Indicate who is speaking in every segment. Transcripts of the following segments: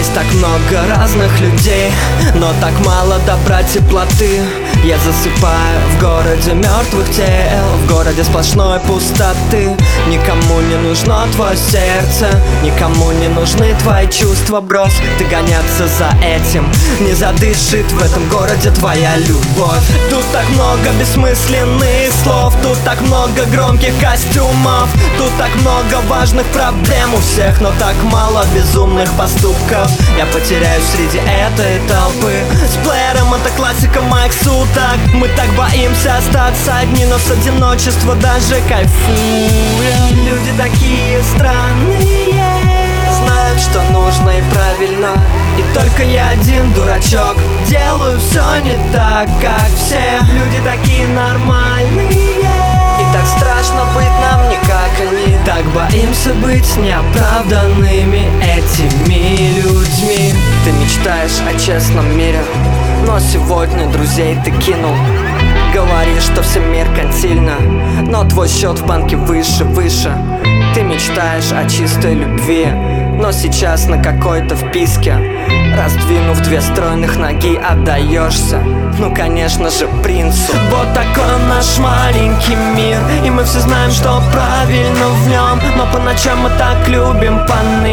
Speaker 1: Здесь так много разных людей Но так мало добра теплоты Я засыпаю в городе мертвых тел В городе сплошной пустоты. Никому не нужно твое сердце Никому не нужны твои чувства, брось. Ты гоняться за этим Не задышит в этом городе твоя любовь. Тут так много бессмысленных слов Тут так много громких костюмов Тут так много важных проблем у всех Но так мало безумных поступков. Я потеряюсь среди этой толпы. С плеером это классика моих суток Мы так боимся остаться одни Но с одиночества даже кайфуем. Люди такие странные Знают, что нужно и правильно. И только я один дурачок Делаю все не так, как все Люди такие нормальные И так страшно быть нам не. Как они Так боимся быть неоправданными этими мечтаешь о честном мире. Но сегодня друзей ты кинул. Говоришь, что все меркантильно Но твой счет в банке выше, выше. Ты мечтаешь о чистой любви но сейчас на какой-то вписке. Раздвинув две стройных ноги, отдаешься Ну, конечно же, принцу. Вот такой наш маленький мир И мы все знаем, что правильно в нем Но по ночам мы так любим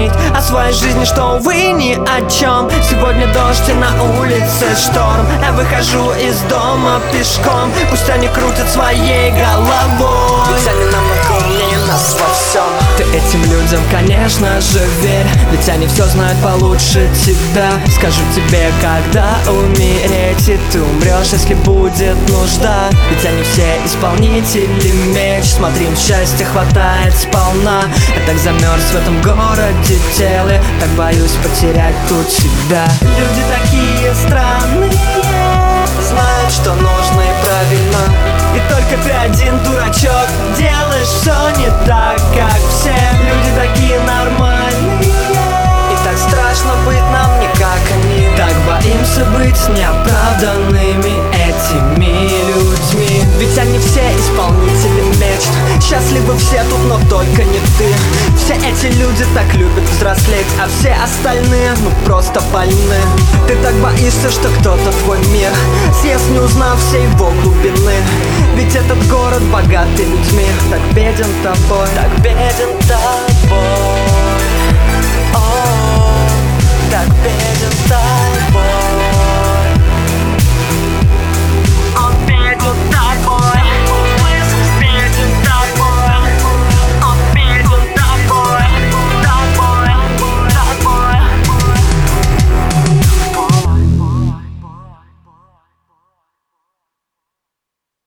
Speaker 1: поныть О своей жизни, что, увы, ни о чем Сегодня дождь и на улице шторм. Я выхожу из дома пешком. Пусть они крутят своей головой. Ведь они намного умнее нас во всем Ты этим людям, конечно же, верь. Ведь они все знают получше тебя. Скажу тебе, когда умереть И ты умрешь, если будет нужда. Ведь они все исполнители меч. Смотри, им счастья хватает сполна. Я так замерз в этом городе теле. Так боюсь потерять тут себя. Люди такие странные Знают, что нужно и правильно. И только ты один Все тут, но только не ты. Все эти люди так любят взрослеть А все остальные, ну просто больны. Ты так боишься, что кто-то твой мир Съест, не узнав всей его глубины. Ведь этот город богат людьми. Так беден тобой, так беден тобой. О, -о, -о так беден